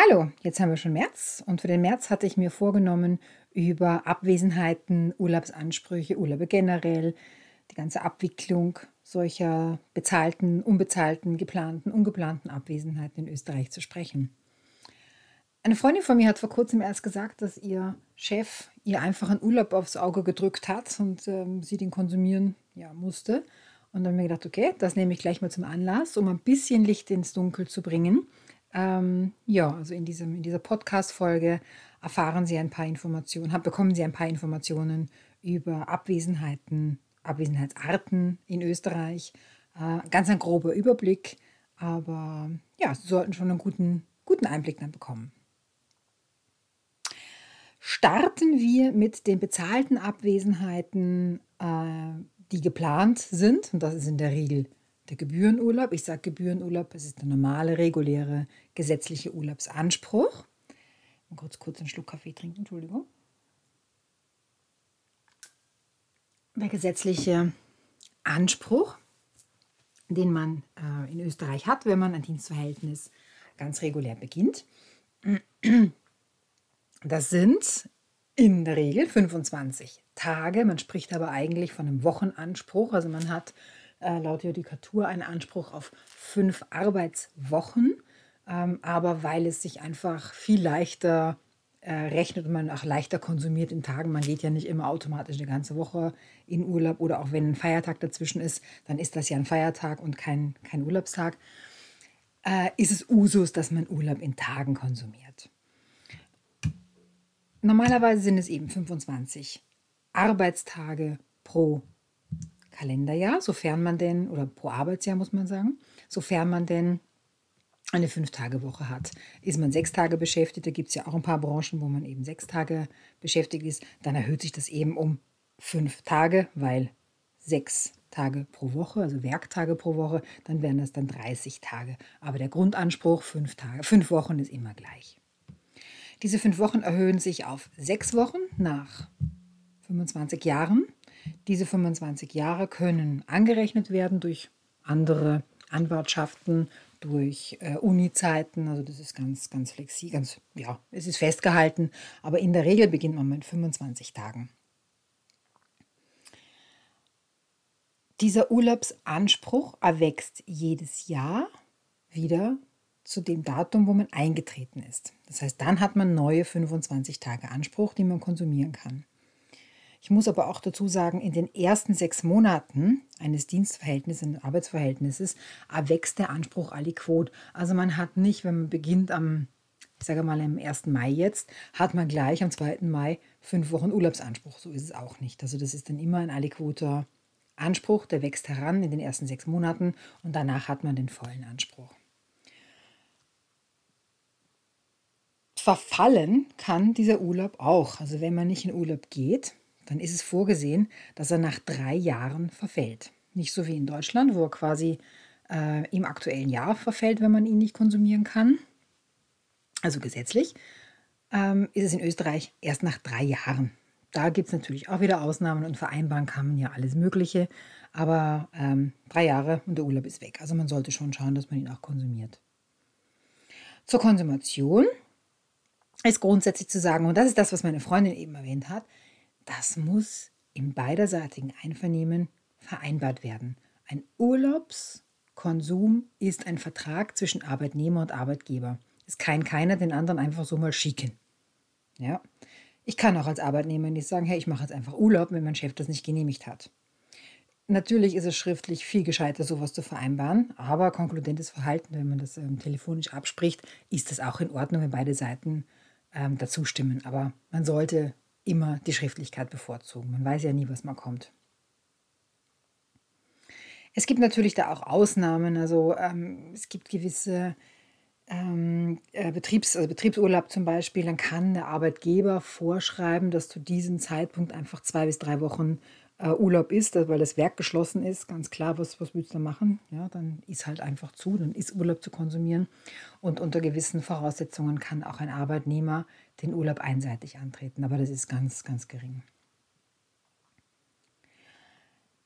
Hallo, jetzt haben wir schon März und für den März hatte ich mir vorgenommen, über Abwesenheiten, Urlaubsansprüche, Urlaube generell, die ganze Abwicklung solcher bezahlten, unbezahlten, geplanten, ungeplanten Abwesenheiten in Österreich zu sprechen. Eine Freundin von mir hat vor kurzem erst gesagt, dass ihr Chef ihr einfach einen Urlaub aufs Auge gedrückt hat und ähm, sie den konsumieren ja, musste. Und dann habe ich mir gedacht, okay, das nehme ich gleich mal zum Anlass, um ein bisschen Licht ins Dunkel zu bringen ähm, ja, also in, diesem, in dieser Podcast-Folge erfahren Sie ein paar Informationen, bekommen Sie ein paar Informationen über Abwesenheiten, Abwesenheitsarten in Österreich. Äh, ganz ein grober Überblick, aber ja, Sie sollten schon einen guten, guten Einblick dann bekommen. Starten wir mit den bezahlten Abwesenheiten, äh, die geplant sind, und das ist in der Regel der Gebührenurlaub. Ich sage Gebührenurlaub, es ist der normale, reguläre, gesetzliche Urlaubsanspruch. Mal kurz, kurz einen Schluck Kaffee trinken, Entschuldigung. Der gesetzliche Anspruch, den man äh, in Österreich hat, wenn man ein Dienstverhältnis ganz regulär beginnt. Das sind in der Regel 25 Tage. Man spricht aber eigentlich von einem Wochenanspruch. Also man hat äh, laut Judikatur einen Anspruch auf fünf Arbeitswochen. Ähm, aber weil es sich einfach viel leichter äh, rechnet und man auch leichter konsumiert in Tagen, man geht ja nicht immer automatisch eine ganze Woche in Urlaub oder auch wenn ein Feiertag dazwischen ist, dann ist das ja ein Feiertag und kein, kein Urlaubstag, äh, ist es Usus, dass man Urlaub in Tagen konsumiert. Normalerweise sind es eben 25 Arbeitstage pro Kalenderjahr, sofern man denn, oder pro Arbeitsjahr muss man sagen, sofern man denn eine Fünf-Tage-Woche hat. Ist man sechs Tage beschäftigt, da gibt es ja auch ein paar Branchen, wo man eben sechs Tage beschäftigt ist, dann erhöht sich das eben um fünf Tage, weil sechs Tage pro Woche, also Werktage pro Woche, dann wären das dann 30 Tage. Aber der Grundanspruch, fünf Tage, fünf Wochen ist immer gleich. Diese fünf Wochen erhöhen sich auf sechs Wochen nach 25 Jahren diese 25 Jahre können angerechnet werden durch andere Anwartschaften, durch äh, Uni-Zeiten. Also das ist ganz, ganz flexibel, ganz, ja, es ist festgehalten. Aber in der Regel beginnt man mit 25 Tagen. Dieser Urlaubsanspruch erwächst jedes Jahr wieder zu dem Datum, wo man eingetreten ist. Das heißt, dann hat man neue 25 Tage Anspruch, die man konsumieren kann. Ich muss aber auch dazu sagen, in den ersten sechs Monaten eines Dienstverhältnisses, eines Arbeitsverhältnisses, erwächst der Anspruch aliquot. Also man hat nicht, wenn man beginnt am, ich sage mal am 1. Mai jetzt, hat man gleich am 2. Mai fünf Wochen Urlaubsanspruch. So ist es auch nicht. Also das ist dann immer ein aliquoter Anspruch, der wächst heran in den ersten sechs Monaten und danach hat man den vollen Anspruch. Verfallen kann dieser Urlaub auch. Also wenn man nicht in Urlaub geht, dann ist es vorgesehen, dass er nach drei Jahren verfällt. Nicht so wie in Deutschland, wo er quasi äh, im aktuellen Jahr verfällt, wenn man ihn nicht konsumieren kann. Also gesetzlich ähm, ist es in Österreich erst nach drei Jahren. Da gibt es natürlich auch wieder Ausnahmen und vereinbaren kann man ja alles Mögliche. Aber ähm, drei Jahre und der Urlaub ist weg. Also man sollte schon schauen, dass man ihn auch konsumiert. Zur Konsumation ist grundsätzlich zu sagen, und das ist das, was meine Freundin eben erwähnt hat, das muss im beiderseitigen Einvernehmen vereinbart werden. Ein Urlaubskonsum ist ein Vertrag zwischen Arbeitnehmer und Arbeitgeber. Es kann keiner den anderen einfach so mal schicken. Ja? Ich kann auch als Arbeitnehmer nicht sagen, hey, ich mache jetzt einfach Urlaub, wenn mein Chef das nicht genehmigt hat. Natürlich ist es schriftlich viel gescheiter, sowas zu vereinbaren, aber konkludentes Verhalten, wenn man das ähm, telefonisch abspricht, ist das auch in Ordnung, wenn beide Seiten ähm, dazu stimmen. Aber man sollte immer die Schriftlichkeit bevorzugen. Man weiß ja nie, was mal kommt. Es gibt natürlich da auch Ausnahmen. Also ähm, es gibt gewisse ähm, äh, Betriebs-, also Betriebsurlaub zum Beispiel. Dann kann der Arbeitgeber vorschreiben, dass zu diesem Zeitpunkt einfach zwei bis drei Wochen äh, Urlaub ist, weil das Werk geschlossen ist, ganz klar, was, was willst du da machen? Ja, dann ist halt einfach zu, dann ist Urlaub zu konsumieren. Und unter gewissen Voraussetzungen kann auch ein Arbeitnehmer den Urlaub einseitig antreten, aber das ist ganz, ganz gering.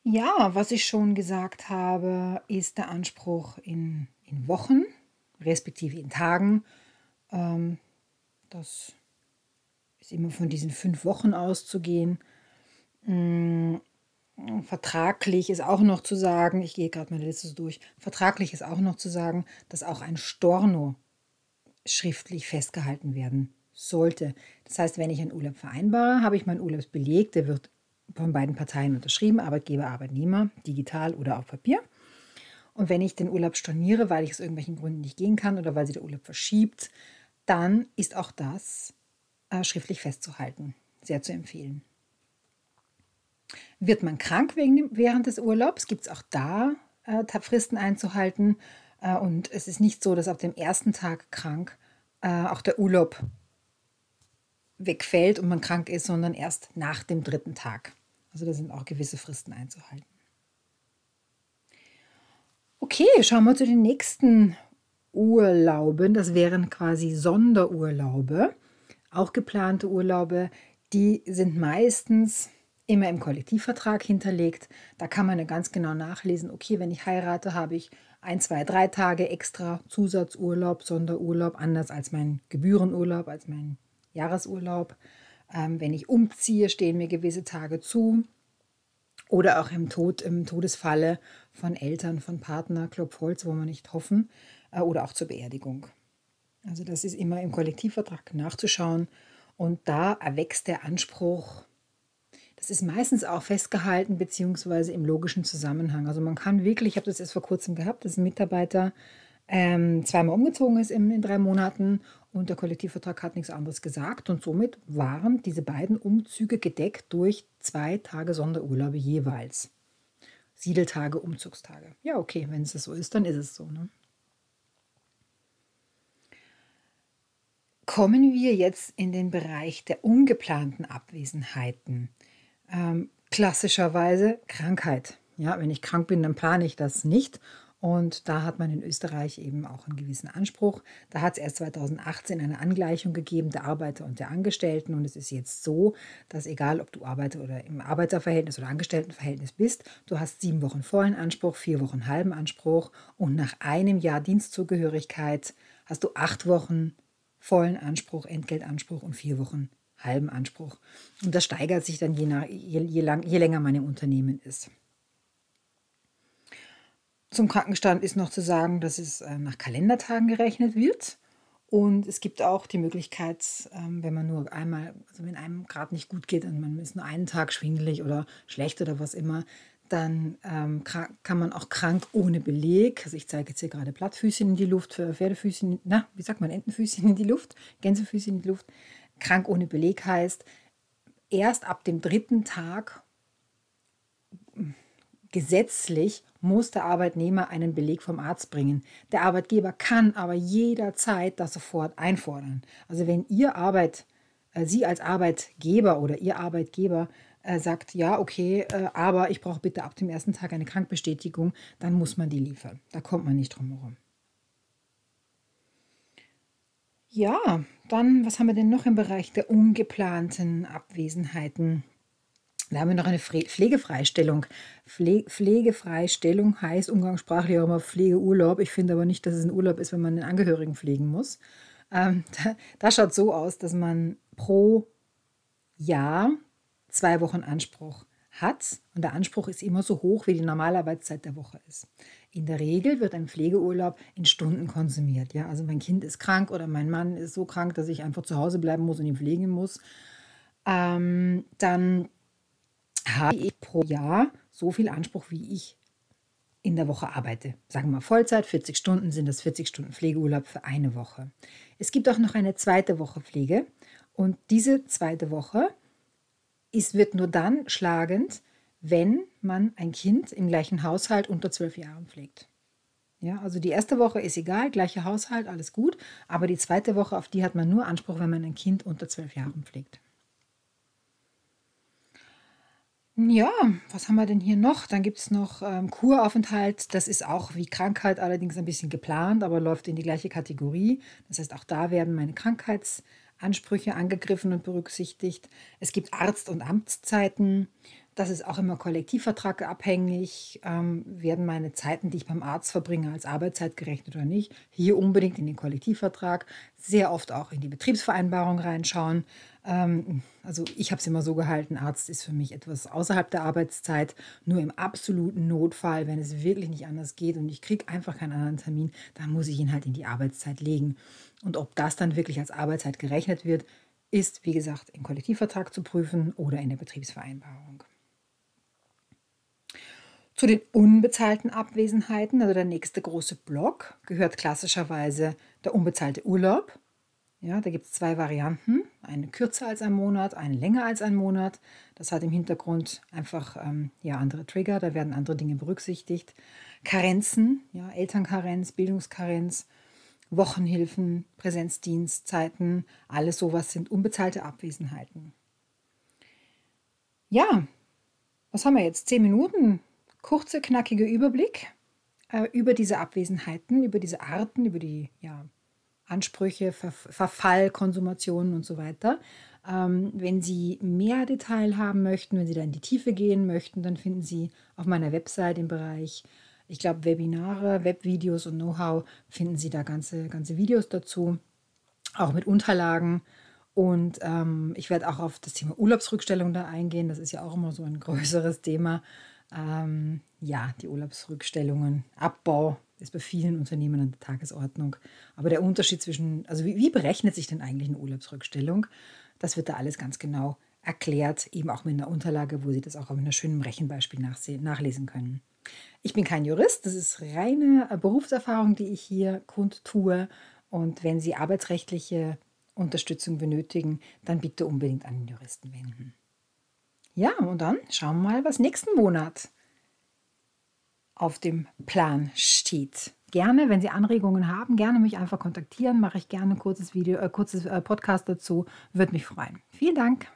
Ja, was ich schon gesagt habe, ist der Anspruch in, in Wochen, respektive in Tagen. Ähm, das ist immer von diesen fünf Wochen auszugehen. Mm, vertraglich ist auch noch zu sagen, ich gehe gerade meine Liste durch, vertraglich ist auch noch zu sagen, dass auch ein Storno schriftlich festgehalten werden sollte. Das heißt, wenn ich einen Urlaub vereinbare, habe ich meinen Urlaubsbeleg, der wird von beiden Parteien unterschrieben, Arbeitgeber, Arbeitnehmer, digital oder auf Papier. Und wenn ich den Urlaub storniere, weil ich aus irgendwelchen Gründen nicht gehen kann oder weil sich der Urlaub verschiebt, dann ist auch das äh, schriftlich festzuhalten. Sehr zu empfehlen. Wird man krank wegen, während des Urlaubs, gibt es auch da äh, Fristen einzuhalten. Äh, und es ist nicht so, dass auf dem ersten Tag krank äh, auch der Urlaub wegfällt und man krank ist, sondern erst nach dem dritten Tag. Also da sind auch gewisse Fristen einzuhalten. Okay, schauen wir zu den nächsten Urlauben. Das wären quasi Sonderurlaube. Auch geplante Urlaube, die sind meistens immer im Kollektivvertrag hinterlegt. Da kann man ganz genau nachlesen, okay, wenn ich heirate, habe ich ein, zwei, drei Tage extra Zusatzurlaub, Sonderurlaub, anders als mein Gebührenurlaub, als mein Jahresurlaub. Ähm, wenn ich umziehe, stehen mir gewisse Tage zu. Oder auch im Tod, im Todesfalle von Eltern, von Partner, Klopfholz, wo wir nicht hoffen, äh, oder auch zur Beerdigung. Also das ist immer im Kollektivvertrag nachzuschauen. Und da erwächst der Anspruch, das ist meistens auch festgehalten, beziehungsweise im logischen Zusammenhang. Also man kann wirklich, ich habe das erst vor kurzem gehabt, dass ein Mitarbeiter ähm, zweimal umgezogen ist in, in drei Monaten und der Kollektivvertrag hat nichts anderes gesagt. Und somit waren diese beiden Umzüge gedeckt durch zwei Tage Sonderurlaube jeweils. Siedeltage, Umzugstage. Ja, okay, wenn es so ist, dann ist es so. Ne? Kommen wir jetzt in den Bereich der ungeplanten Abwesenheiten. Ähm, klassischerweise Krankheit. Ja, wenn ich krank bin, dann plane ich das nicht und da hat man in Österreich eben auch einen gewissen Anspruch. Da hat es erst 2018 eine Angleichung gegeben der Arbeiter und der Angestellten. Und es ist jetzt so, dass egal, ob du Arbeiter oder im Arbeiterverhältnis oder Angestelltenverhältnis bist, du hast sieben Wochen vollen Anspruch, vier Wochen halben Anspruch. Und nach einem Jahr Dienstzugehörigkeit hast du acht Wochen vollen Anspruch, Entgeltanspruch und vier Wochen halben Anspruch. Und das steigert sich dann je, nach, je, je, lang, je länger man im Unternehmen ist. Zum Krankenstand ist noch zu sagen, dass es äh, nach Kalendertagen gerechnet wird. Und es gibt auch die Möglichkeit, ähm, wenn man nur einmal, also wenn einem gerade nicht gut geht und man ist nur einen Tag schwindelig oder schlecht oder was immer, dann ähm, kann man auch krank ohne Beleg, also ich zeige jetzt hier gerade Plattfüßchen in die Luft, Pferdefüßchen, na, wie sagt man, Entenfüßchen in die Luft, Gänsefüßchen in die Luft. Krank ohne Beleg heißt, erst ab dem dritten Tag gesetzlich muss der Arbeitnehmer einen Beleg vom Arzt bringen. Der Arbeitgeber kann aber jederzeit das sofort einfordern. Also wenn ihr Arbeit, äh, Sie als Arbeitgeber oder Ihr Arbeitgeber äh, sagt, ja, okay, äh, aber ich brauche bitte ab dem ersten Tag eine Krankbestätigung, dann muss man die liefern. Da kommt man nicht drum herum. Ja, dann, was haben wir denn noch im Bereich der ungeplanten Abwesenheiten? Da haben wir noch eine Pflegefreistellung. Pflegefreistellung heißt umgangssprachlich auch immer Pflegeurlaub. Ich finde aber nicht, dass es ein Urlaub ist, wenn man den Angehörigen pflegen muss. Ähm, da, das schaut so aus, dass man pro Jahr zwei Wochen Anspruch hat. Und der Anspruch ist immer so hoch, wie die Normalarbeitszeit der Woche ist. In der Regel wird ein Pflegeurlaub in Stunden konsumiert. Ja? Also mein Kind ist krank oder mein Mann ist so krank, dass ich einfach zu Hause bleiben muss und ihn pflegen muss. Ähm, dann habe ich pro Jahr so viel Anspruch, wie ich in der Woche arbeite. Sagen wir Vollzeit, 40 Stunden sind das 40 Stunden Pflegeurlaub für eine Woche. Es gibt auch noch eine zweite Woche Pflege und diese zweite Woche ist, wird nur dann schlagend, wenn man ein Kind im gleichen Haushalt unter zwölf Jahren pflegt. Ja, also die erste Woche ist egal, gleicher Haushalt, alles gut, aber die zweite Woche, auf die hat man nur Anspruch, wenn man ein Kind unter zwölf Jahren pflegt. Ja, was haben wir denn hier noch? Dann gibt es noch ähm, Kuraufenthalt. Das ist auch wie Krankheit allerdings ein bisschen geplant, aber läuft in die gleiche Kategorie. Das heißt, auch da werden meine Krankheitsansprüche angegriffen und berücksichtigt. Es gibt Arzt- und Amtszeiten. Das ist auch immer kollektivvertragabhängig. Ähm, werden meine Zeiten, die ich beim Arzt verbringe, als Arbeitszeit gerechnet oder nicht? Hier unbedingt in den Kollektivvertrag, sehr oft auch in die Betriebsvereinbarung reinschauen. Ähm, also ich habe es immer so gehalten, Arzt ist für mich etwas außerhalb der Arbeitszeit. Nur im absoluten Notfall, wenn es wirklich nicht anders geht und ich kriege einfach keinen anderen Termin, dann muss ich ihn halt in die Arbeitszeit legen. Und ob das dann wirklich als Arbeitszeit gerechnet wird, ist, wie gesagt, im Kollektivvertrag zu prüfen oder in der Betriebsvereinbarung. Zu den unbezahlten Abwesenheiten, also der nächste große Block, gehört klassischerweise der unbezahlte Urlaub. Ja, da gibt es zwei Varianten, eine kürzer als ein Monat, eine länger als ein Monat. Das hat im Hintergrund einfach ähm, ja, andere Trigger, da werden andere Dinge berücksichtigt. Karenzen, ja, Elternkarenz, Bildungskarenz, Wochenhilfen, Präsenzdienstzeiten, alles sowas sind unbezahlte Abwesenheiten. Ja, was haben wir jetzt? Zehn Minuten. Kurzer, knackiger Überblick äh, über diese Abwesenheiten, über diese Arten, über die ja, Ansprüche, Ver Verfall, Konsumationen und so weiter. Ähm, wenn Sie mehr Detail haben möchten, wenn Sie da in die Tiefe gehen möchten, dann finden Sie auf meiner Website im Bereich ich glaube, Webinare, Webvideos und Know-how finden Sie da ganze, ganze Videos dazu, auch mit Unterlagen. Und ähm, ich werde auch auf das Thema Urlaubsrückstellung da eingehen. Das ist ja auch immer so ein größeres Thema. Ähm, ja, die Urlaubsrückstellungen, Abbau ist bei vielen Unternehmen an der Tagesordnung. Aber der Unterschied zwischen, also wie, wie berechnet sich denn eigentlich eine Urlaubsrückstellung? Das wird da alles ganz genau erklärt, eben auch mit einer Unterlage, wo Sie das auch mit einem schönen Rechenbeispiel nachlesen können. Ich bin kein Jurist, das ist reine Berufserfahrung, die ich hier kundtue. Und wenn Sie arbeitsrechtliche Unterstützung benötigen, dann bitte unbedingt an den Juristen wenden. Ja, und dann schauen wir mal, was nächsten Monat auf dem Plan steht. Gerne, wenn Sie Anregungen haben, gerne mich einfach kontaktieren. Mache ich gerne ein kurzes Video, äh, kurzes äh, Podcast dazu. Würde mich freuen. Vielen Dank.